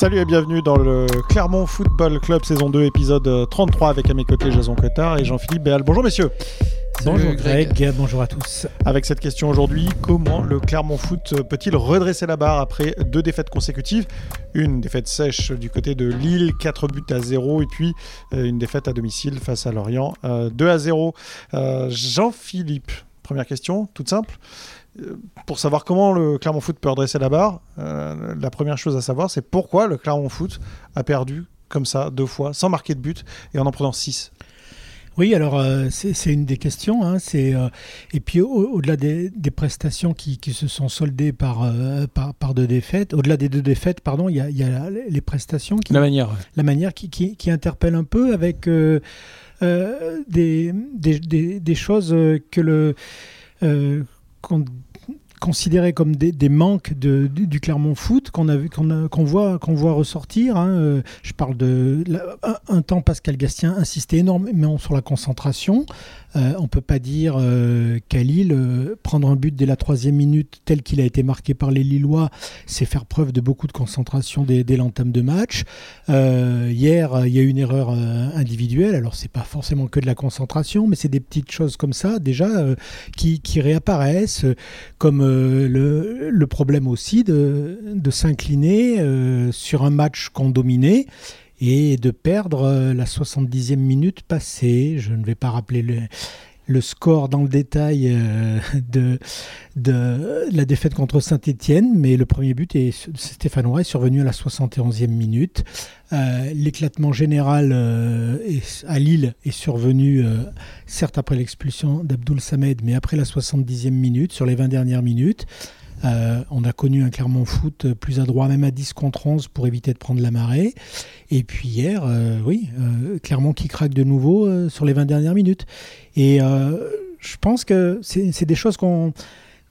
Salut et bienvenue dans le Clermont Football Club saison 2 épisode 33 avec à mes côtés Jason Cotard et Jean-Philippe Béal. Bonjour messieurs. Bonjour Greg. bonjour à tous. Avec cette question aujourd'hui, comment le Clermont Foot peut-il redresser la barre après deux défaites consécutives? Une défaite sèche du côté de Lille, 4 buts à 0, et puis euh, une défaite à domicile face à Lorient, 2 euh, à 0. Euh, Jean-Philippe, première question, toute simple. Pour savoir comment le Clermont Foot peut redresser la barre, la première chose à savoir, c'est pourquoi le Clermont Foot a perdu comme ça deux fois, sans marquer de but, et en en prenant 6 oui, alors euh, c'est une des questions. Hein, euh, et puis au-delà des, prestations qui, se sont soldées par, euh, par, deux défaites, au-delà des deux défaites, pardon, il y a, les prestations qui, la manière, la manière qui, qui, interpelle un peu avec des, des, choses que le com considérés comme des, manques du, Clermont Foot qu'on voit, ressortir. Hein. Euh, je parle de un, temps Pascal Gastien insistait énormément sur la concentration. Euh, on ne peut pas dire euh, qu'à Lille, prendre un but dès la troisième minute tel qu'il a été marqué par les Lillois, c'est faire preuve de beaucoup de concentration dès, l'entame de match. hier, il y a eu une erreur individuelle, alors c'est pas forcément que de la concentration, mais c'est des petites choses comme ça déjà qui, réapparaissent, comme le, problème aussi de, de s'incliner sur un match qu'on dominait et de perdre euh, la 70e minute passée. Je ne vais pas rappeler le, score dans le détail euh, de, la défaite contre Saint-Etienne, mais le premier but est, stéphanois est survenu à la 71e minute. Euh, l'éclatement général à Lille est survenu, certes après l'expulsion d'Abdoul Samed, mais après la 70e minute, sur les 20 dernières minutes. Euh, on a connu un Clermont Foot plus adroit, même à 10 contre 11 pour éviter de prendre la marée. Et puis hier, euh, oui, euh, Clermont qui craque de nouveau sur les 20 dernières minutes. Et je pense que c'est des choses qu'on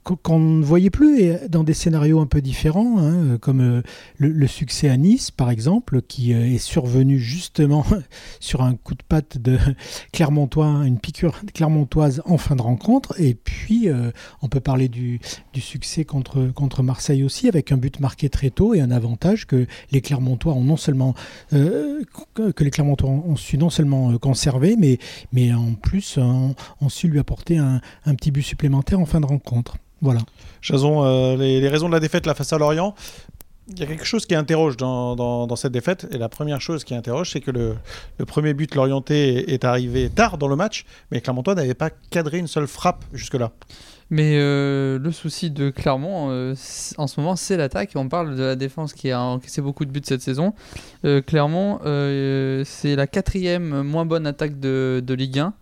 qu'on ne voyait plus et dans des scénarios un peu différents, hein, comme euh, le, succès à Nice par exemple, qui euh, est survenu justement sur un coup de patte de Clermontois, une piqûre clermontoise en fin de rencontre. Et puis euh, on peut parler du, succès contre, contre Marseille aussi, avec un but marqué très tôt et un avantage que les Clermontois ont non seulement que les Clermontois ont su non seulement conserver, mais, mais en plus ont, su lui apporter un petit but supplémentaire en fin de rencontre. Voilà. Jason, euh, les, raisons de la défaite la face à Lorient, il y a quelque chose qui interroge dans, cette défaite. Et la première chose qui interroge, c'est que le, premier but l'orienté est arrivé tard dans le match, mais Clermontois n'avait pas cadré une seule frappe jusque-là. Mais euh, le souci de Clermont, euh, en ce moment, c'est l'attaque. On parle de la défense qui a encaissé beaucoup de buts cette saison. Clermont, c'est la quatrième moins bonne attaque de, de Ligue 1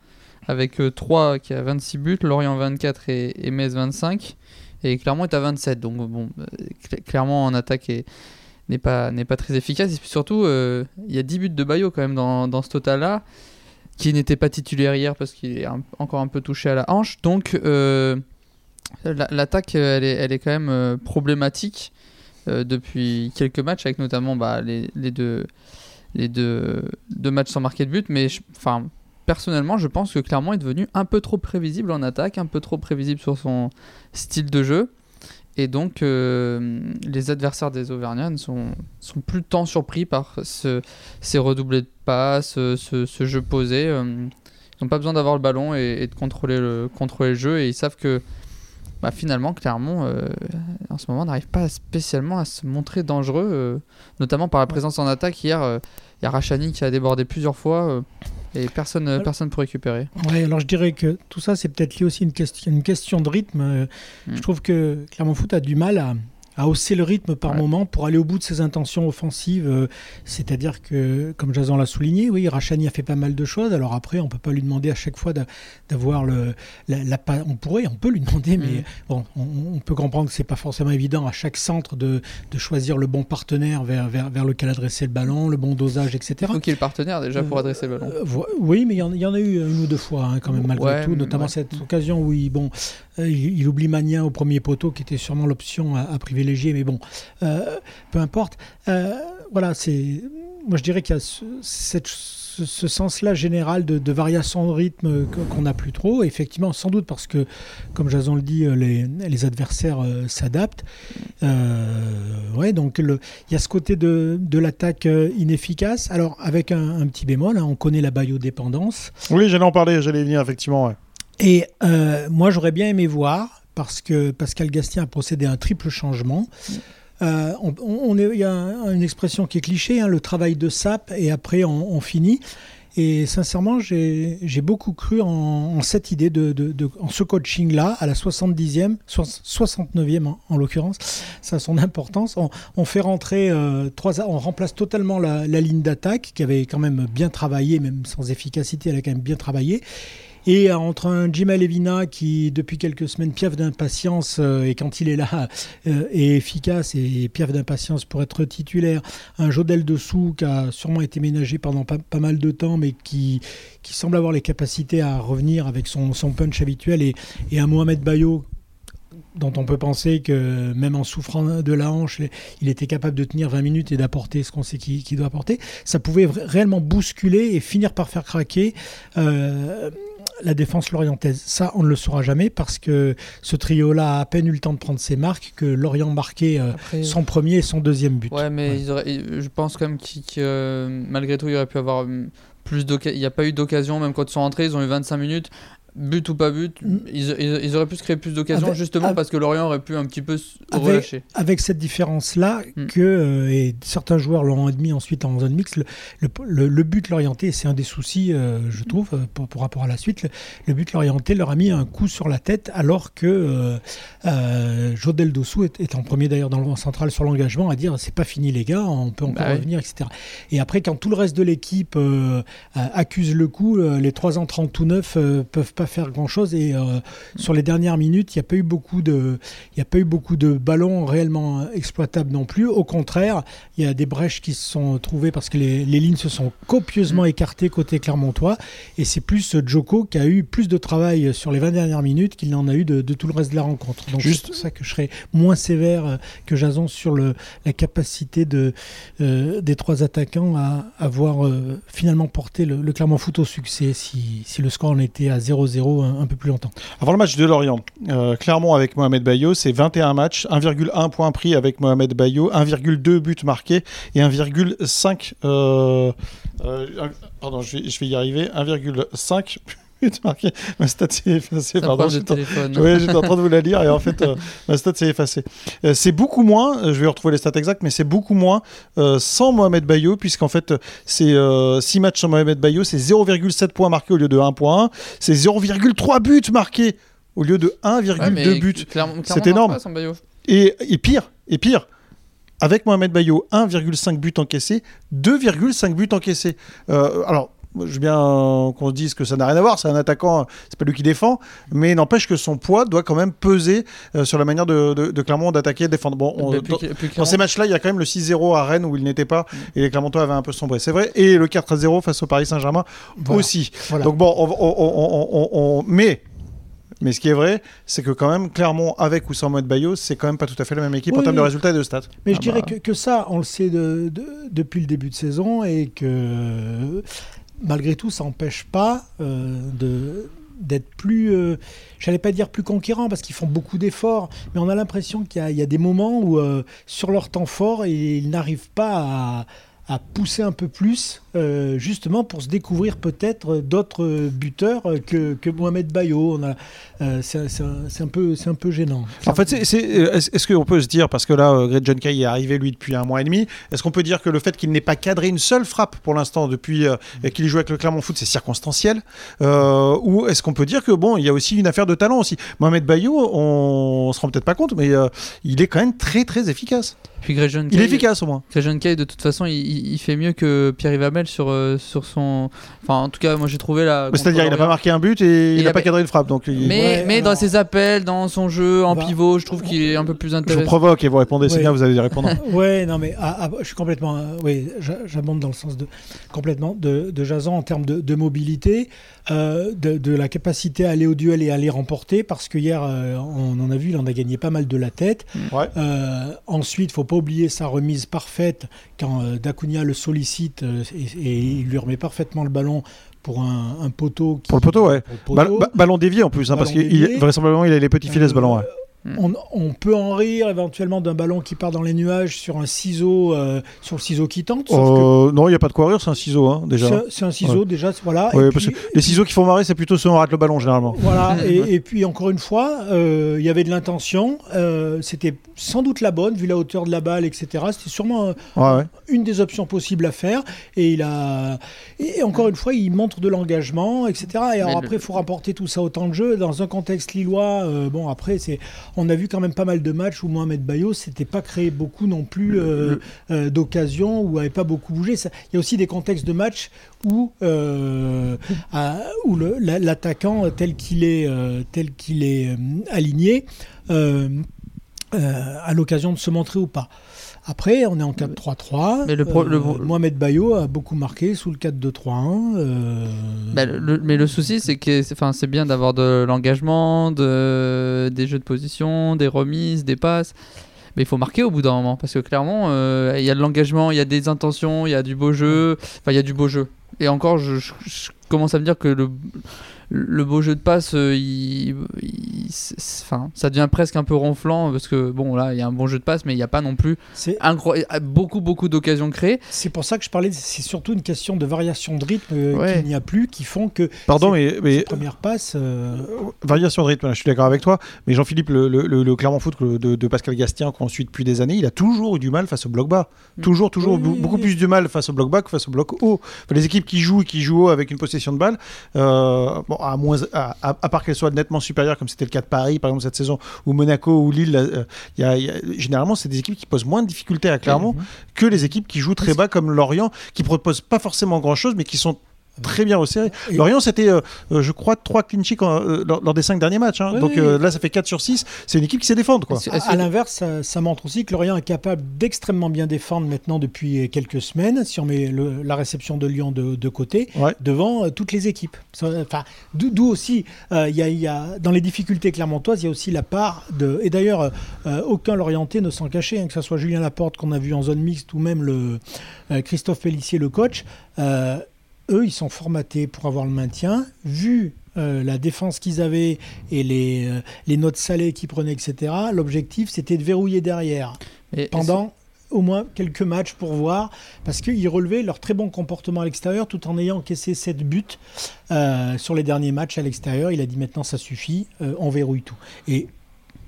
avec 3 euh, qui a 26 buts, Lorient 24 et, Metz 25. Et Clermont est à 27. Donc, bon, euh, clairement, en attaque n'est pas, pas très efficace. Et puis surtout, euh, il y a 10 buts de Bayo quand même dans, dans ce total-là, qui n'était pas titulaire hier parce qu'il est encore un peu touché à la hanche. Donc, l'attaque, elle, est, elle est quand même problématique depuis quelques matchs, avec notamment bah, les, les, deux, les deux, deux matchs sans marquer de but. Mais enfin personnellement, je pense que Clermont est devenu un peu trop prévisible en attaque, un peu trop prévisible sur son style de jeu. Et donc, euh, les adversaires des Auvergnats sont, sont plus tant surpris par ce, ces redoublés de passes, ce, ce, jeu posé. Euh, ils n'ont pas besoin d'avoir le ballon et, de contrôler le, contrôler le jeu. Et ils savent que bah, finalement, Clermont, euh, en ce moment, n'arrive pas spécialement à se montrer dangereux, notamment par la présence en attaque. Hier, il y a Rachani qui a débordé plusieurs fois et personne personne pour récupérer. Ouais, alors je dirais que tout ça c'est peut-être lié aussi une question une question de rythme. Euh, hmm. Je trouve que Clermont Foot a du mal à à hausser le rythme par moment pour aller au bout de ses intentions offensives. Euh, c'est-à-dire que, comme Jason l'a souligné, oui, Rachani a fait pas mal de choses. Alors après, on peut pas lui demander à chaque fois d'avoir le. La, on pourrait, on peut lui demander, mais mm. bon, on, peut comprendre que c'est pas forcément évident à chaque centre de, de choisir le bon partenaire vers, vers, vers, lequel adresser le ballon, le bon dosage, etc. Il faut qu'il y ait le partenaire déjà pour euh, adresser le ballon. Euh, oui, mais il y, en a eu une ou deux fois hein, quand même, malgré tout, notamment cette occasion où il, bon, il, oublie Magnin au premier poteau, qui était sûrement l'option à, à privilégier mais bon, euh, peu importe. Euh, voilà, c'est. Moi, je dirais qu'il y a cette ce, sens-là général de, variation de rythme qu'on n'a plus trop. Effectivement, sans doute parce que, comme Jason le dit, les, adversaires s'adaptent. ouais, donc il y a ce côté de, l'attaque inefficace. Alors, avec un, petit bémol, hein, on connaît la biodépendance. Oui, j'allais en parler, j'allais venir, effectivement. Et moi, j'aurais bien aimé voir parce que Pascal Gastien a procédé à un triple changement. Euh, on, il y a une expression qui est cliché, hein, le travail de sape, et après on, finit. Et sincèrement, j'ai beaucoup cru en, cette idée, de, en ce coaching-là, à la 70e, 69e en, l'occurrence, ça a son importance. On, fait rentrer euh, trois, on remplace totalement la, la ligne d'attaque qui avait quand même bien travaillé, même sans efficacité, elle a quand même bien travaillé. Et entre un Jim Levina qui, depuis quelques semaines, piaffe d'impatience, euh, et quand il est là, euh, est efficace et piaffe d'impatience pour être titulaire, un Jodel dessous qui a sûrement été ménagé pendant pas, mal de temps, mais qui, qui semble avoir les capacités à revenir avec son, son punch habituel, et, et un Mohamed Bayo dont on peut penser que même en souffrant de la hanche, il était capable de tenir 20 minutes et d'apporter ce qu'on sait qu'il doit apporter, ça pouvait réellement bousculer et finir par faire craquer euh, la défense lorientaise. Ça, on ne le saura jamais parce que ce trio-là a à peine eu le temps de prendre ses marques que Lorient marquait euh, son premier et son deuxième but. Ouais, mais je pense quand même que malgré tout, il aurait pu avoir hum, plus d'occasions. Il n'y a pas eu d'occasion, même quand ils sont rentrés, ils ont eu 25 minutes but ou pas but, mm. ils, auraient pu se créer plus d'occasions justement parce que Lorient aurait pu un petit peu se relâcher. Avec cette différence-là, mm. que euh, et certains joueurs l'ont admis ensuite en zone mixte, le, le, but l'orienté, c'est un des soucis, euh, je trouve, euh, pour, rapport à la suite. Le, but l'orienté leur a mis un coup sur la tête alors que Jodel Dossou est, en premier d'ailleurs dans le central sur l'engagement à dire c'est pas fini les gars, on peut encore bah revenir, etc. Et après, quand tout le reste de l'équipe accuse le coup, les trois entrants tout neufs peuvent pas faire grand chose et euh, sur les dernières minutes il n'y a pas eu beaucoup de il a pas eu beaucoup de ballons réellement exploitables non plus. Au contraire il y a des brèches qui se sont trouvées parce que les, lignes se sont copieusement mm. écartées côté Clermontois. Et c'est plus Joko qui a eu plus de travail sur les 20 dernières minutes qu'il n'en a eu de, tout le reste de la rencontre. Donc c'est pour ça que je serais moins sévère euh, que Jason sur le, la capacité de, euh, des trois attaquants à avoir finalement porté le, Clermont Foot au succès si, si le score en était à 0-0 un, peu plus longtemps. Avant le match de Lorient, euh, Clermont avec Mohamed Bayo, c'est 21 matchs, 1,1 point pris avec Mohamed Bayo, 1,2 buts marqués et 1,5. Euh, euh, pardon, je vais, je vais y arriver. 1,5 Ma stat s'est effacée. Pardon, j'étais en... en train de vous la lire et en fait, euh, ma stat s'est effacée. Euh, c'est beaucoup moins, euh, je vais retrouver les stats exactes, mais c'est beaucoup moins sans Mohamed Bayo, puisqu'en fait, c'est 6 matchs sans Mohamed Bayo, c'est 0,7 points marqués au lieu de 1.1, c'est 0,3 buts marqués au lieu de 1,2 buts. C'est énorme. et, et pire, et pire avec Mohamed Bayo, 1,5 buts encaissés, 2,5 buts encaissés. Euh, alors, je veux bien qu'on se dise que ça n'a rien à voir, c'est un attaquant, c'est pas lui qui défend, mais n'empêche que son poids doit quand même peser euh, sur la manière de, de, Clermont d'attaquer et de défendre. Bon, dans, ces matchs-là, il y a quand même le 6-0 à Rennes où il n'était pas mm. et les Clermontois avaient un peu sombré, c'est vrai, et le 4-0 face au Paris Saint-Germain aussi. Donc bon, on, mais mais ce qui est vrai, c'est que quand même, Clermont, avec ou sans Mohamed Bayo, c'est quand même pas tout à fait la même équipe en termes de résultats et de stats. Mais je ah dirais bah. que, que, ça, on le sait de, depuis le début de saison et que malgré tout, ça n'empêche pas euh, de d'être plus, euh, j'allais pas dire plus conquérant parce qu'ils font beaucoup d'efforts, mais on a l'impression qu'il y, a des moments où euh, sur leur temps fort, ils n'arrivent pas à, à pousser un peu plus, euh, justement pour se découvrir peut-être d'autres buteurs que, que Mohamed Bayo. Euh, c'est un, peu, un peu gênant. En fait, est-ce qu'on peut se dire, parce que là, euh, Greg John Kay est arrivé lui depuis un mois et demi, est-ce qu'on peut dire que le fait qu'il n'ait pas cadré une seule frappe pour l'instant depuis qu'il joue avec le Clermont Foot, c'est circonstanciel Ou est-ce qu'on peut dire que bon, il y a aussi une affaire de talent aussi? Mohamed Bayo, on, ne se rend peut-être pas compte, mais il est quand même très très efficace. Puis il est efficace au moins. Greg Kay, de toute façon, il il, fait mieux que Pierre-Yves Sur, euh, sur son. Enfin, en tout cas, moi j'ai trouvé la. C'est-à-dire, il n'a pas marqué un but et il n'a pas cadré une frappe. Donc Mais, mais dans ses appels, dans son jeu, en pivot, je trouve qu'il est un peu plus intéressant. Je vous provoque et vous répondez, c'est bien, vous allez répondre. ouais, non, mais ah, ah, je suis complètement. Euh, oui, j'abonde dans le sens de. Complètement de, de Jason en termes de, de mobilité, euh, de, de, la capacité à aller au duel et à les remporter, parce que hier, on en a vu, il en a gagné pas mal de la tête. Ouais. ensuite, il faut pas oublier sa remise parfaite quand Dacunia le sollicite euh, et il lui remet parfaitement le ballon pour un, un poteau. qui- Pour le poteau, ouais. pour le poteau. Ball- ba- ballon dévié en plus, hein, parce Ballon qu'il vraisemblablement il a les petits filets ce ballon. ouais. On, on peut en rire éventuellement d'un ballon qui part dans les nuages sur un ciseau, euh, sur le ciseau qui tente. sauf que Euh, non, il n'y a pas de quoi rire, c'est un ciseau hein, déjà. c'est- un ciseau déjà, voilà. Ouais, Et parce puis- que les ciseaux qui font marrer, c'est plutôt ceux où on rate le ballon généralement. Voilà, et, et puis encore une fois, euh, il y avait de l'intention, euh, c'était sans doute la bonne, vu la hauteur de la balle, etc. C'était sûrement euh, Ouais, ouais. une des options possibles à faire, et il a, et encore une fois, il montre de l'engagement, etc. Et alors Mais après, il faut rapporter tout ça au temps de jeu, dans un contexte lillois, euh, bon après, c'est, on a vu quand même pas mal de matchs où Mohamed Bayo s'était pas créé beaucoup non plus euh, euh, d'occasions, où avait pas beaucoup bougé. Ça- Il y a aussi des contextes de matchs où, euh, à- où l'attaquant tel qu'il est, tel qu'il est aligné a l'occasion de se montrer ou pas. Après, on est en 4-3-3. Mais le pro- le- Mohamed Bayo a beaucoup marqué sous le 4-2-3-1. euh, Bah, le- mais le souci, c'est que c'est bien d'avoir de l'engagement, de, des jeux de position, des remises, des passes. Mais il faut marquer au bout d'un moment. Parce que clairement, euh, il y a de l'engagement, il y a des intentions, il y a du beau jeu. Enfin, il y a du beau jeu. Et encore, je, je- je commence à me dire que le, le beau jeu de passe, euh, il, il- enfin, ça devient presque un peu ronflant. Parce que, bon, là, il y a un bon jeu de passe, mais il n'y a pas non plus incro- beaucoup, beaucoup d'occasions créées. c'est pour ça que je parlais, c'est surtout une question de variation de rythme euh, Ouais. qu'il n'y a plus, qui font que Pardon, mais, passes. euh, variation de rythme, je suis d'accord avec toi. Mais Jean-Philippe, le, le, le- le Clermont Foot de, de Pascal Gastien qu'on suit depuis des années, il a toujours eu du mal face au bloc bas. Mm. Toujours, toujours Oui, beaucoup oui. plus du mal face au bloc bas que face au bloc haut. Enfin, les équipes qui jouent et qui jouent haut avec une possession de balle, euh, bon, à, moins, à, à- à part qu'elles soient nettement supérieures, comme c'était le cas de Paris par exemple cette saison, ou Monaco ou Lille, euh, a- y a- généralement c'est des équipes qui posent moins de difficultés à Clermont Mhm. que les équipes qui jouent très bas comme Lorient, qui proposent pas forcément grand-chose, mais qui sont très bien resserrés. Et- Lorient, c'était, euh, euh, je crois, 3 clean sheets euh, lors, lors des 5 derniers matchs. hein. Oui, Donc oui. euh, là, ça fait 4 sur 6. C'est une équipe qui sait défendre. Quoi. À, l'inverse, ça, ça montre aussi que Lorient est capable d'extrêmement bien défendre maintenant depuis quelques semaines, si on met le- la réception de Lyon de, de côté, Ouais. devant euh, toutes les équipes. Enfin, d'où aussi, euh, il y a- il y a, dans les difficultés clermontoises, il y a aussi la part de... Et d'ailleurs, aucun Lorientais ne s'en cachait, hein, que ce soit Julien Laporte qu'on a vu en zone mixte ou même le, euh, Christophe Pellissier, le coach. Eux, ils sont formatés pour avoir le maintien. Vu euh, la défense qu'ils avaient et les, euh, les notes salées qu'ils prenaient, etc., l'objectif, c'était de verrouiller derrière et- pendant au moins quelques matchs pour voir, parce qu'ils relevaient leur très bon comportement à l'extérieur tout en ayant encaissé 7 buts euh, sur les derniers matchs à l'extérieur. Il a dit maintenant ça suffit, euh, on verrouille tout. Et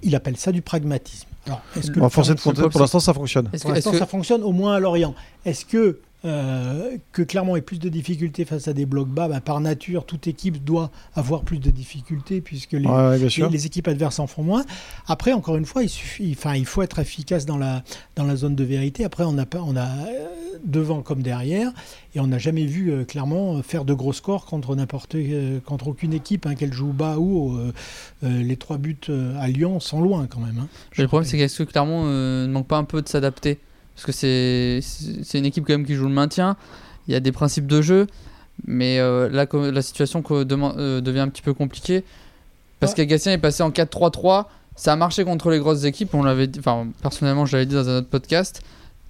il appelle ça du pragmatisme. Alors, est-ce que On va le forcer de Clermont- compter, pour l'instant, ça fonctionne. Pour l'instant, que- ça fonctionne au moins à Lorient. Est-ce que, euh, que Clermont ait plus de difficultés face à des blocs bas Bah, Par nature, toute équipe doit avoir plus de difficultés puisque les, Ouais, ouais, bien les, sûr. les équipes adverses en font moins. Après, encore une fois, il, suffit, enfin, il faut être efficace dans la, dans la zone de vérité. Après, on a, pas- on a euh, devant comme derrière, et on n'a jamais vu euh, clairement faire de gros scores contre n'importe, euh, contre aucune équipe, hein, qu'elle joue bas ou haut. Euh, euh, les trois buts euh, à Lyon sont loin quand même. hein. Mais le problème, c'est qu'est-ce que Clermont euh, ne manque pas un peu de s'adapter? Parce que c'est c'est une équipe quand même qui joue le maintien. Il y a des principes de jeu, mais euh, là, la situation euh, devient un petit peu compliquée. Parce Ouais. qu'Agatien est passé en 4-3-3. Ça a marché contre les grosses équipes. On l'avait, enfin, personnellement, je l'avais dit dans un autre podcast.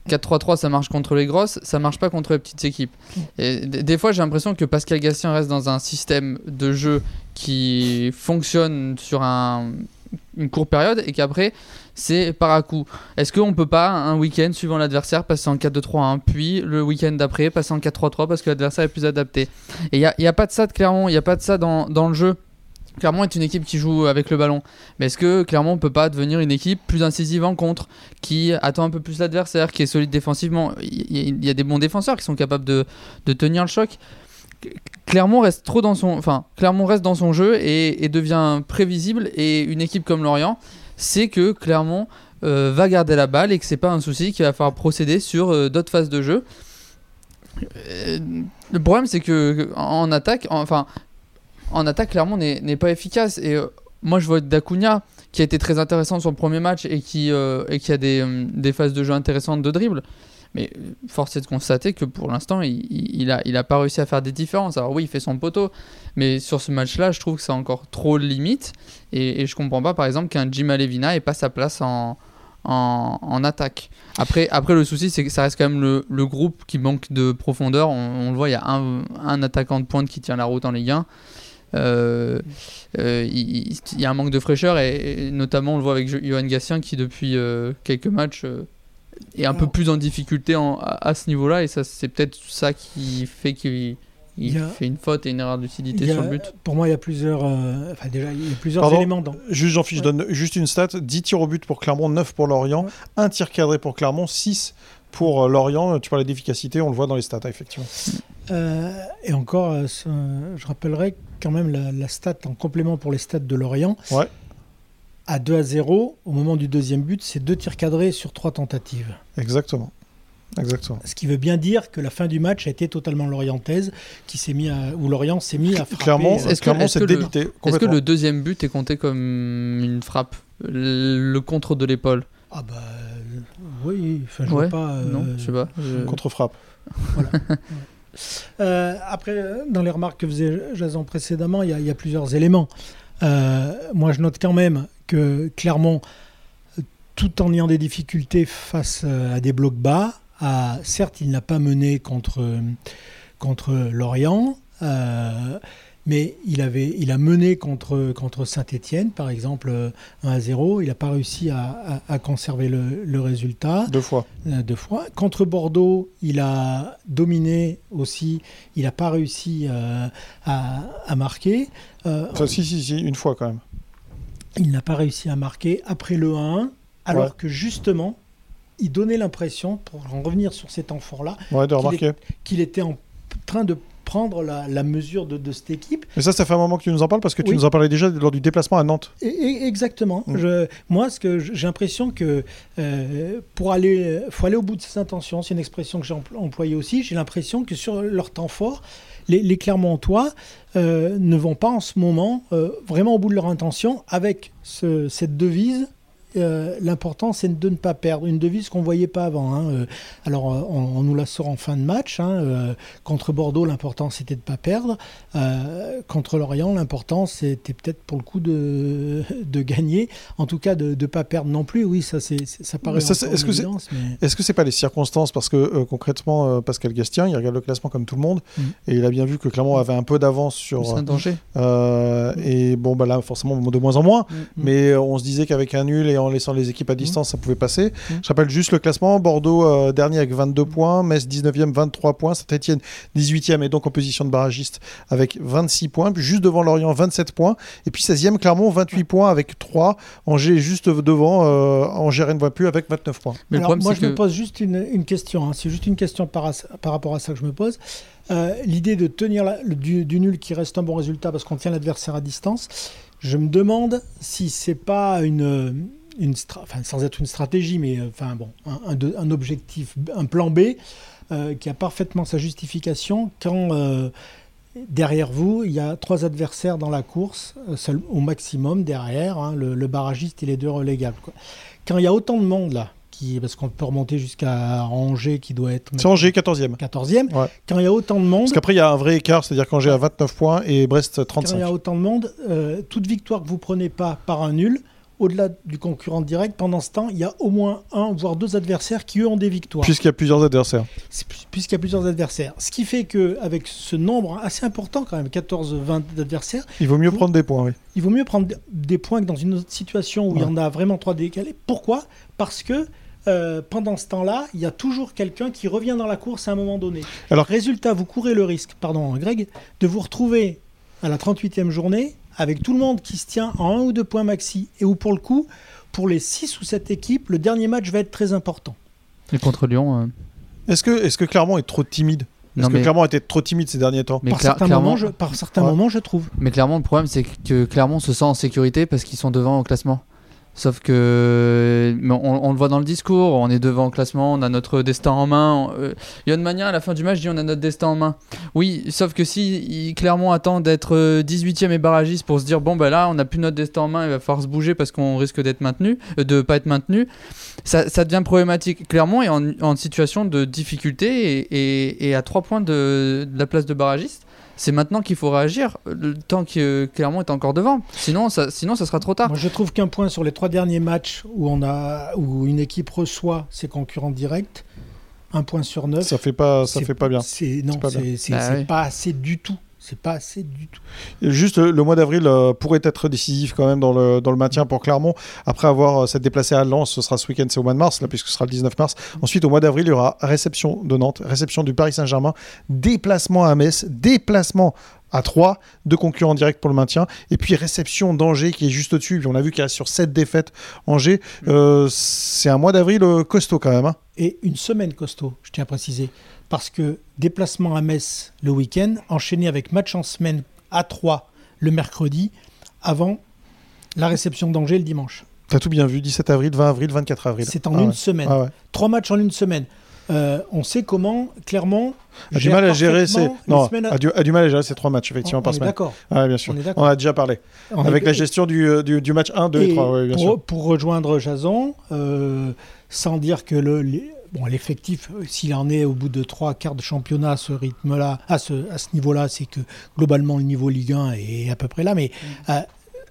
4-3-3, ça marche contre les grosses, ça marche pas contre les petites équipes. Et d- des fois, j'ai l'impression que Pascal Gatien reste dans un système de jeu qui fonctionne sur un, une courte période et qu'après, c'est par à coup. Est-ce qu'on peut pas, un week-end suivant l'adversaire, passer en 4-2-3-1, puis le week-end d'après, passer en 4-3-3 parce que l'adversaire est plus adapté? Et il n'y a, y a pas de ça de il n'y a pas de ça dans, le jeu. Clermont est une équipe qui joue avec le ballon. Mais est-ce que Clermont peut pas devenir une équipe plus incisive en contre, qui attend un peu plus l'adversaire, qui est solide défensivement? Il y, a des bons défenseurs qui sont capables de, tenir le choc. Clermont reste trop dans son, enfin, Clermont reste dans son jeu et devient prévisible. Et une équipe comme Lorient, c'est que Clermont euh, va garder la balle et que c'est pas un souci qu'il va falloir procéder sur euh, d'autres phases de jeu. Euh, le problème, c'est que en attaque, en- enfin, en attaque, Clermont n'est pas efficace. Et moi, je vois Dacunia qui a été très intéressant sur le premier match et qui, a des, euh, des phases de jeu intéressantes de dribble. Mais euh, force est de constater que pour l'instant, il, il, a, il a pas réussi à faire des différences. Alors oui, il fait son poteau, mais sur ce match-là, je trouve que c'est encore trop limite. Et, et je comprends pas, par exemple, qu'un Jim Alevina ait pas sa place en, en, attaque. Après, après le souci, c'est que ça reste quand même le, le groupe qui manque de profondeur. On, le voit, il y a un, un attaquant de pointe qui tient la route en Ligue 1. Euh, euh, il, y a un manque de fraîcheur et, notamment on le voit avec Jo- Johan Gatien qui depuis quelques matchs est un peu plus en difficulté en- à, à ce niveau-là et ça c'est peut-être ça qui fait qu'il il a- fait une faute et une erreur de lucidité a- sur le but. Pour moi, il y a plusieurs, euh, enfin, déjà, il y a plusieurs Pardon éléments dans. Juste, Jean-Philippe, je Ouais. donne juste une stat 10 tirs au but pour Clermont, 9 pour Lorient, Ouais. un tir cadré pour Clermont, 6 pour euh, Lorient. Tu parlais d'efficacité, on le voit dans les stats, hein, effectivement. Euh, et encore, euh, ce- je rappellerai quand même la, la stat en complément pour les stats de Lorient. Ouais. À 2 à 0, au moment du deuxième but, c'est deux tirs cadrés sur trois tentatives. Exactement. Exactement. Ce qui veut bien dire que la fin du match a été totalement lorientaise, qui s'est mis à, où Lorient s'est mis à frapper. Clairement, Est-ce clairement est-ce c'est que le- débité. Est-ce que complètement. le deuxième but est compté comme une frappe Le contre de l'épaule? Ah bah oui, enfin, je Ouais, vois pas. euh, Non, je sais pas. Je- Contre-frappe. Euh, après, dans les remarques que faisait Jason précédemment, il y, a- il y a plusieurs éléments. Euh, moi, je note quand même que Clermont, euh, tout en ayant des difficultés face euh, à des blocs bas, a, certes, il n'a pas mené contre, euh, contre Lorient, euh, mais il, avait, il a mené contre, contre Saint-Etienne, par exemple, euh, 1 à 0. Il n'a pas réussi à, à- à conserver le, le résultat Deux fois. euh, deux fois. Contre Bordeaux, il a dominé aussi. Il n'a pas réussi euh, à, à marquer. Euh, Enfin, si, si, si, une fois quand même. Il n'a pas réussi à marquer après le 1-1, alors Ouais. que justement, il donnait l'impression, pour en revenir sur Ouais, Qu'il remarquer. qu'il était en train de prendre la, la mesure de, de cette équipe. Mais ça, ça fait un moment que tu nous en parles parce que tu Oui. nous en parlais déjà lors du déplacement à Nantes. Et- et- exactement. Mm. Je- moi, ce que j'ai l'impression que euh, pour aller, faut aller au bout de ses intentions. C'est une expression que j'ai empl- employée aussi. J'ai l'impression que sur leur temps fort, les, les Clermontois euh, ne vont pas en ce moment euh, vraiment au bout de leur intention avec ce- cette devise. Euh, L'important, c'est de ne pas perdre. Une devise qu'on voyait pas avant. hein. Euh, Alors, euh, on, on nous la sort en fin de match. hein. Euh, contre Bordeaux, l'important, c'était de ne pas perdre. Euh, contre Lorient, l'important, c'était peut-être pour le coup de, de gagner. En tout cas, de ne pas perdre non plus. Oui, ça, c'est, ça paraît est-ce une que c'est- mais- Est-ce que c'est pas les circonstances? Parce que euh, concrètement, euh, Pascal Gastien, il regarde le classement comme tout le monde Mm. et il a bien vu que Clermont avait un peu d'avance sur. C'est un danger. euh, et bon, bah là, forcément, de moins en moins. Mm. Mais euh, on se disait qu'avec un nul et en laissant les équipes à distance, ça pouvait passer. Mm. Je rappelle juste le classement Bordeaux euh, dernier avec 22 points, Metz 19e, 23 points, Saint-Etienne 18e et donc en position de barragiste avec 26 points. Puis juste devant Lorient, 27 points. Et puis 16e, Clermont, 28 points avec 3. Angers juste devant. Euh, Angers ne voit plus avec 29 points. Mais Alors, le problème, moi, je me pose juste une, une question. hein. C'est juste une question par, à- par rapport à ça que je me pose. Euh, L'idée de tenir la- le- du, du nul qui reste un bon résultat parce qu'on tient l'adversaire à distance, je me demande si c'est pas une, une enfin, sans être une stratégie, mais euh, enfin bon, un, un de- un objectif, un plan B euh, qui a parfaitement sa justification quand euh, derrière vous il y a trois adversaires dans la course, seul- au maximum derrière, hein, le, le barragiste et les deux relégables. quoi. Quand il y a autant de monde là, qui, parce qu'on peut remonter jusqu'à Angers qui doit être C'est Angers, 14e. 14e, Ouais. quand il y a autant de monde, Parce qu'après, il y a un vrai écart, c'est-à-dire qu'Angers a 29 points et Brest quand il 35. y a autant de monde, euh, toute victoire que vous prenez pas par un nul, au-delà du concurrent direct, pendant ce temps, il y a au moins un, voire deux adversaires qui eux ont des victoires. Puisqu'il y a plusieurs adversaires. Puisqu'il y a plusieurs adversaires. Ce qui fait qu'avec ce nombre assez important, quand même, 14-20 adversaires, Il vaut mieux Vous- prendre des points, oui. il vaut mieux prendre des points que dans une autre situation où il y en a vraiment trois décalés. Pourquoi? Parce que euh, pendant ce temps-là, il y a toujours quelqu'un qui revient dans la course à un moment donné. Alors- Résultat, vous courez le risque, pardon Greg, de vous retrouver à la 38e journée avec tout le monde qui se tient en un ou deux points maxi et où pour le coup, pour les 6 ou 7 équipes, le dernier match va être très important. Et contre Lyon. euh, Est-ce que, est que Clermont est trop timide? Est-ce non, que mais, Clermont était trop timide ces derniers temps? Mais par, cla- certains clairement, moments, je, par certains Ouais. moments, je trouve. mais clairement, le problème, c'est que Clermont se sent en sécurité parce qu'ils sont devant au classement. Sauf que on, on le voit dans le discours, on est devant au classement, on a notre destin en main. Euh, Yann Magnin, à la fin du match, dit on a notre destin en main. Oui, sauf que si il, Clermont attend d'être euh, 18e et barragiste pour se dire bon, ben là, on n'a plus notre destin en main, il va falloir se bouger parce qu'on risque d'être maintenu, euh, de pas être maintenu, ça, ça devient problématique. Clermont est en, situation de difficulté et, et- et à 3 points de, de la place de barragiste. C'est maintenant qu'il faut réagir, le temps que Clermont est encore devant. Sinon, ça, sinon, ça sera trop tard. Moi, je trouve qu'un point sur les trois derniers matchs où, on a, où une équipe reçoit ses concurrents directs, un point sur neuf. Ça fait pas, ça c'est- fait pas bien. C'est, non, Bah oui. pas assez du tout. C'est pas assez du tout. Juste le, le mois d'avril euh, pourrait être décisif quand même dans le, dans le maintien pour Clermont. Après avoir euh, s'être déplacé à Lens, ce sera ce week-end, c'est au mois de mars, là, puisque ce sera le 19 mars. Ensuite, au mois d'avril, il y aura réception de Nantes, réception du Paris Saint-Germain, déplacement à Metz, déplacement à 3, deux concurrents directs pour le maintien, et puis réception d'Angers qui est juste au-dessus. Puis on a vu qu'il reste sur 7 défaites Angers. Euh, c'est un mois d'avril euh, costaud quand même. hein. Et une semaine costaud, je tiens à préciser. Parce que déplacement à Metz le week-end, enchaîné avec match en semaine à 3 le mercredi, avant la réception d'Angers le dimanche. T'as tout bien vu, 17 avril, 20 avril, 24 avril. C'est en Ah une ouais. semaine. Ah ouais. Trois matchs en une semaine. Euh, on sait comment, clairement. A du mal à gérer ces... Non, à- a du, a du mal à gérer ces trois matchs, effectivement, On- par on semaine. d'accord. Ouais, bien sûr. On est On a déjà parlé. On Avec est- la gestion du, euh, du, du match 1, 2 et, Et 3, ouais, bien pour, sûr. pour rejoindre Jason, euh, sans dire que le, les- bon, l'effectif, euh, s'il en est au bout de trois quarts de championnat à ce rythme-là, à ce, à ce niveau-là, c'est que globalement le niveau Ligue 1 est à peu près là. Mais Mm. euh,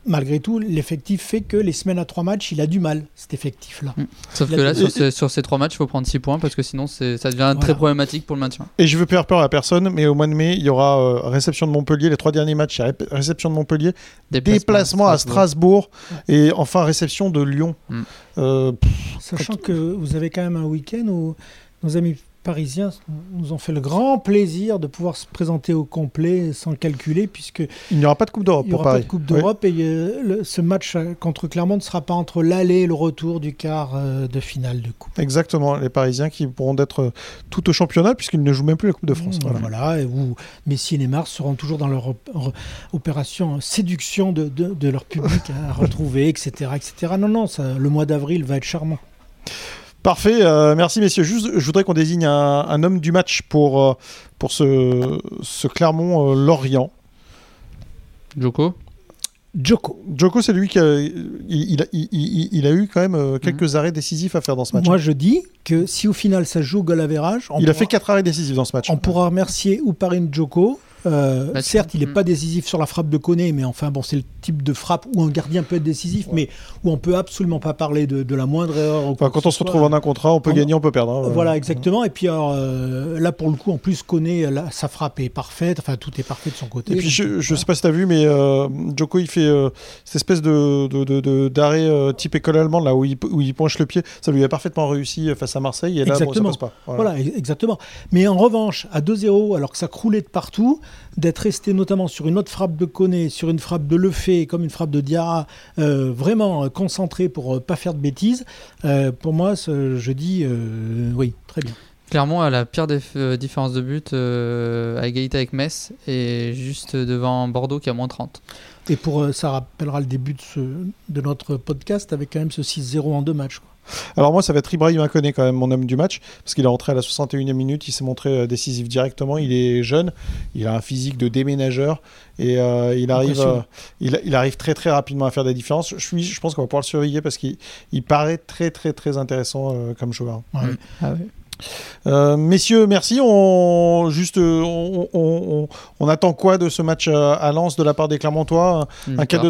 malgré tout, l'effectif fait que les semaines à trois matchs, il a du mal, cet effectif-là. Sauf Il que là, sur ces, sur ces trois matchs, il faut prendre 6 points parce que sinon, ça devient très problématique pour le maintien. Et je veux faire peur à personne, mais au mois de mai, il y aura euh, réception de Montpellier. Les trois derniers matchs, il y a ré- réception de Montpellier, déplacement à Strasbourg, et enfin réception de Lyon. Mm. Euh, Sachant que vous avez quand même un week-end où nos amis parisiens nous ont fait le grand plaisir de pouvoir se présenter au complet sans calculer, puisque il n'y aura pas de Coupe d'Europe Il n'y pour aura pas Paris. de Coupe Oui. d'Europe et euh, le- ce match euh, contre Clermont ne sera pas entre l'aller et le retour du quart euh, de finale de Coupe. Exactement, les Parisiens qui pourront être euh, tout au championnat puisqu'ils ne jouent même plus la Coupe de France. Voilà, Voilà. et où Messi et Neymar seront toujours dans leur op- opération séduction de, de- de leur public à retrouver, etc., etc. Non, non, ça, le mois d'avril va être charmant. Parfait, euh, merci messieurs. Juste, je voudrais qu'on désigne un, un homme du match pour, euh, pour ce, ce Clermont-Lorient. Joko Joko. Joko, c'est lui qui a, il, il a, il- il- il a eu quand même euh, quelques arrêts décisifs à faire dans ce match. Moi, je dis que si au final ça joue au goal average, il a pourra- fait quatre arrêts décisifs dans ce match. On pourra remercier Ouparine Joko. Euh, Bah, certes, il n'est mm. pas décisif sur la frappe de Koné, mais enfin, bon, c'est le type de frappe où un gardien peut être décisif, mais où on peut absolument pas parler de, de la moindre erreur. Enfin, quand on se retrouve soit. en un contrat, on peut On- gagner, on peut perdre. hein. Voilà, exactement. Et puis, alors, euh, là, pour le coup, en plus, Koné, là, sa frappe est parfaite. Enfin, tout est parfait de son côté. Et puis, je, voilà. sais pas si tu as vu, mais euh, Joko, il fait euh, cette espèce de, de, de- de- d'arrêt euh, type école allemande, là, où il, où il penche le pied. Ça lui a parfaitement réussi face à Marseille. Et là, bon, ça Exactement. passe pas. Voilà. Voilà, exactement. Mais en revanche, à 2-0, alors que ça croulait de partout, d'être resté notamment sur une autre frappe de Koné, sur une frappe de Lefebvre, comme une frappe de Diarra, euh, vraiment euh, concentré pour euh, pas faire de bêtises, pour moi, je dis oui, très bien. Clermont a la pire déf- euh, différence de but euh, à égalité avec Metz et juste devant Bordeaux qui a moins 30. Et pour euh, ça rappellera le début de, ce- de notre podcast avec quand même ce 6-0 en deux matchs. quoi. Alors moi, ça va être Ibrahim Koné quand même, mon homme du match, parce qu'il est rentré à la 61e minute, il s'est montré décisif directement, il est jeune, il a un physique de déménageur, et euh, il, arrive, Impressionnant. euh, il, il arrive très très rapidement à faire des différences. Je, suis, je pense qu'on va pouvoir le surveiller parce qu'il il paraît très très très intéressant euh, comme joueur. Ouais. Ah ouais. Euh, messieurs, merci. On, juste, euh, on, on- on- on attend quoi de ce match à Lens de la part des Clermontois? Un Victoire.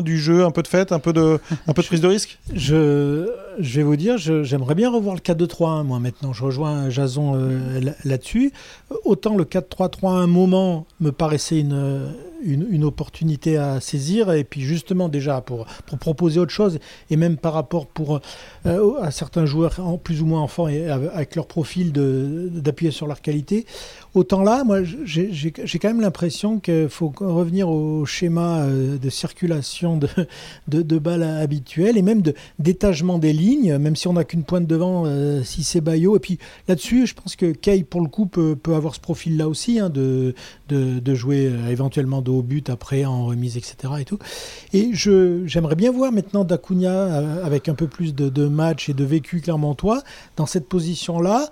4-2-3-1, du jeu, un peu de fête, un peu de, un peu de prise de risque? Je, je vais vous dire, j'aimerais bien revoir le 4-2-3-1, moi maintenant. Je rejoins Jason euh, là- là-dessus. Autant le 4-3-3 à un moment me paraissait une, une, opportunité à saisir, et puis justement déjà pour, proposer autre chose, et même par rapport pour, euh, à certains joueurs plus ou moins enfants et avec leur profil d'appuyer sur leur qualité. Autant là, moi j'ai quand même l'impression qu'il faut revenir au schéma euh, de circulation de, balles habituel et même de d'étagement des lignes, même si on n'a qu'une pointe devant, euh, si c'est Bayo. Et puis là-dessus, je pense que Kay, pour le coup, peut, avoir ce profil-là aussi, hein, de, jouer euh, éventuellement de haut but après en remise, etc. Et, j'aimerais bien voir maintenant Dacunia avec un peu plus de, de match et de vécu clermontois dans cette position-là.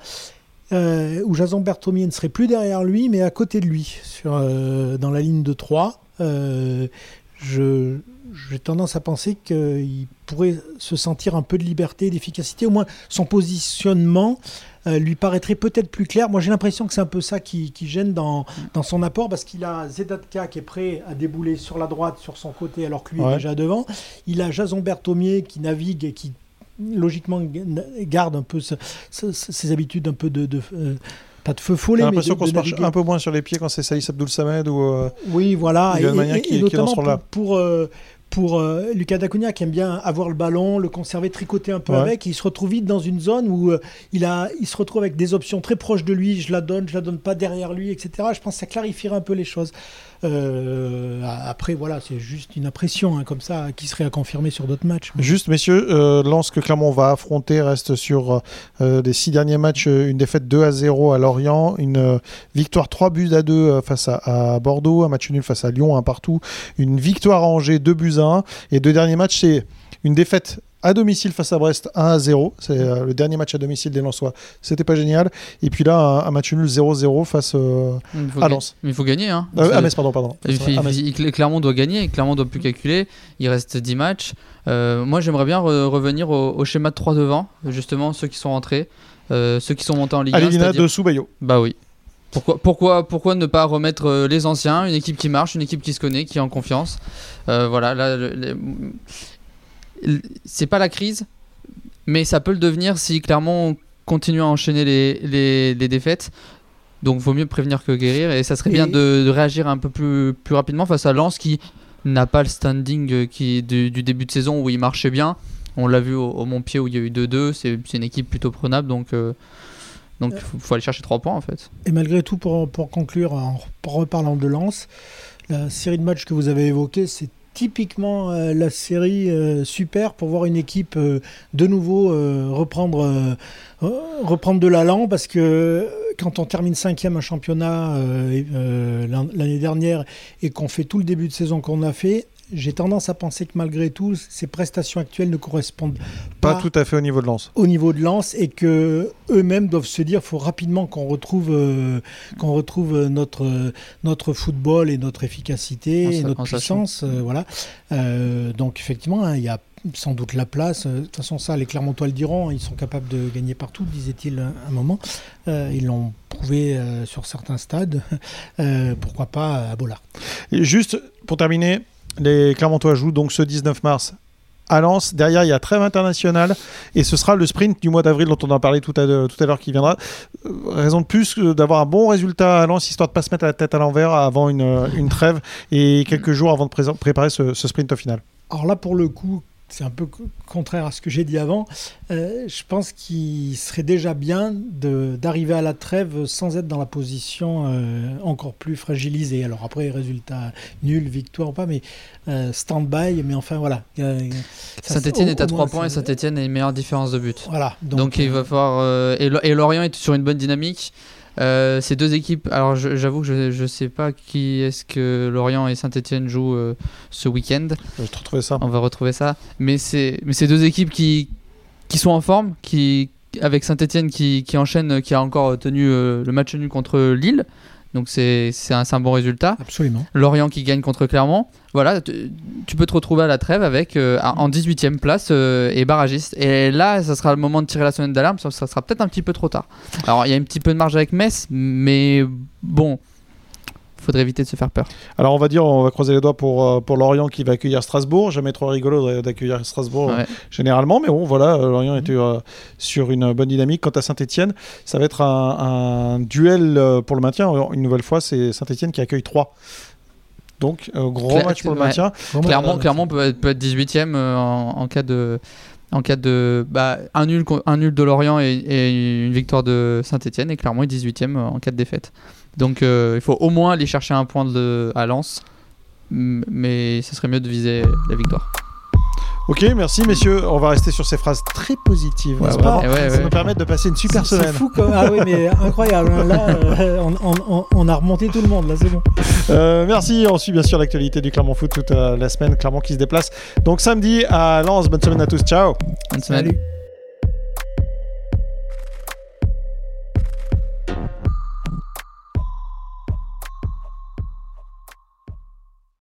Euh, où Jason Berthomier ne serait plus derrière lui, mais à côté de lui, sur, euh, dans la ligne de 3. Euh, j'ai tendance à penser qu'il pourrait se sentir un peu de liberté, d'efficacité. Au moins, son positionnement euh, lui paraîtrait peut-être plus clair. Moi, j'ai l'impression que c'est un peu ça qui, gêne dans, dans, son apport, parce qu'il a Zedatka qui est prêt à débouler sur la droite, sur son côté, alors que lui est déjà devant. Il a Jason Berthomier qui navigue et qui, logiquement, garde un peu ses habitudes un peu de... Euh, pas de feu follet. J'ai l'impression qu'on se marche un peu moins sur les pieds quand c'est Saïs Abdoul Samed ou. Euh, oui, voilà. Et, qui, notamment pour, pour, pour euh, Lucas Dacunia qui aime bien avoir le ballon, le conserver, tricoter un peu avec. Il se retrouve vite dans une zone où euh, il, a, il se retrouve avec des options très proches de lui. Je la donne, je la donne pas derrière lui, etc. Je pense que ça clarifierait un peu les choses. Euh, après, voilà, c'est juste une impression hein, comme ça qui serait à confirmer sur d'autres matchs. Juste, messieurs, euh, Lens que Clermont va affronter reste sur euh, des six derniers matchs une défaite 2 à 0 à Lorient, une victoire 3 buts à 2 face à, Bordeaux, un match nul face à Lyon, un partout, une victoire à Angers 2 buts à 1, et deux derniers matchs, c'est une défaite à domicile face à Brest 1 à 0. C'est euh, le dernier match à domicile des Lensois. C'était pas génial. Et puis là, un, match nul 0-0 face euh, à Lens. Mais il faut gagner. Hein. Euh, pardon, pardon. Il, Clermont doit gagner. Clermont doit plus calculer. Il reste 10 matchs. moi, j'aimerais bien revenir au, schéma de 3 devant. Justement, ceux qui sont rentrés. ceux qui sont montés en Ligue 1. de Soubayo. Bah oui. Pourquoi, pourquoi, pourquoi ne pas remettre les anciens, une équipe qui marche, une équipe qui se connaît, qui est en confiance Voilà, là, c'est pas la crise, mais ça peut le devenir si clairement on continue à enchaîner les, les, défaites. Donc vaut mieux prévenir que guérir et ça serait bien de, réagir un peu plus, plus rapidement face à Lens qui n'a pas le standing euh, qui, du, début de saison où il marchait bien. On l'a vu au, Montpied où il y a eu 2-2, c'est une équipe plutôt prenable donc euh, donc il faut, aller chercher 3 points en fait. Et malgré tout, pour, pour conclure, en reparlant de Lens, la série de matchs que vous avez évoquée, c'est typiquement euh, la série euh, super pour voir une équipe euh, de nouveau reprendre, reprendre de l'allant parce que quand on termine cinquième un championnat l'année dernière et qu'on fait tout le début de saison qu'on a fait, j'ai tendance à penser que malgré tout, ces prestations actuelles ne correspondent pas, tout à fait au niveau de lance. Au niveau de lance et que eux-mêmes doivent se dire, faut rapidement qu'on retrouve, euh, qu'on retrouve notre notre football et notre efficacité et notre puissance, euh, voilà. Euh, donc effectivement, hein, il y a sans doute la place. De toute façon, ça, les Clermontois le diront, ils sont capables de gagner partout, disait-il un moment. ils l'ont prouvé sur certains stades. pourquoi pas à Bollard Juste pour terminer, les Clermontois jouent donc ce 19 mars à Lens. Derrière, il y a trêve internationale et ce sera le sprint du mois d'avril dont on a parlé tout à, tout à l'heure qui viendra. Euh, raison de plus d'avoir un bon résultat à Lens, histoire de ne pas se mettre la tête à l'envers avant une, une, trêve et quelques jours avant de préparer ce, ce sprint au final. Alors là, pour le coup, c'est un peu contraire à ce que j'ai dit avant. Euh, je pense qu'il serait déjà bien d'arriver à la trêve sans être dans la position euh, encore plus fragilisée. Alors après, résultat nul, victoire ou pas, mais euh, stand-by. Mais enfin, voilà. Saint-Etienne est à 3 points et Saint-Etienne a une meilleure différence de but. Voilà. Donc, il va falloir. et Lorient est sur une bonne dynamique. Euh, ces deux équipes, alors j'avoue que je ne sais pas qui est-ce que Lorient et Saint-Etienne jouent euh, ce week-end. Je vais retrouver ça. On va retrouver ça. Mais c'est ces deux équipes qui, qui sont en forme, qui, avec Saint-Etienne qui, qui, enchaîne, qui a encore tenu euh, le match nul contre Lille. Donc c'est un, un, bon résultat. Absolument. Lorient qui gagne contre Clermont. Voilà, tu peux te retrouver à la trêve avec euh, en 18e place euh, et barragiste. Et là, ça sera le moment de tirer la sonnette d'alarme, ça, ça sera peut-être un petit peu trop tard. Alors il y a un petit peu de marge avec Metz, mais bon, faudrait éviter de se faire peur. Alors on va dire, on va croiser les doigts pour, euh, pour Lorient qui va accueillir Strasbourg. Jamais trop rigolo d'accueillir Strasbourg euh, généralement, mais bon voilà, euh, Lorient était sur une bonne dynamique. Quant à Saint-Etienne, ça va être un, duel pour le maintien. Une nouvelle fois, c'est Saint-Etienne qui accueille 3. Donc gros match pour le maintien. Clairement, clairement peut être, peut être 18ème en, cas de en cas de bah, un, nul, un nul de Lorient et, et une victoire de Saint-Etienne et clairement 18ème en cas de défaite. Donc euh, il faut au moins aller chercher un point de, à Lens, mais ce serait mieux de viser la victoire. Ok, merci messieurs. On va rester sur ces phrases très positives. ça nous permet de passer une super semaine. C'est fou, ah oui, mais incroyable. Hein. Là, euh, on, a remonté tout le monde. Là, c'est bon. Euh, merci. On suit bien sûr l'actualité du Clermont Foot toute la semaine. Clermont qui se déplace. Donc samedi à Lens. Bonne semaine à tous. Ciao. Bonne semaine. Salut.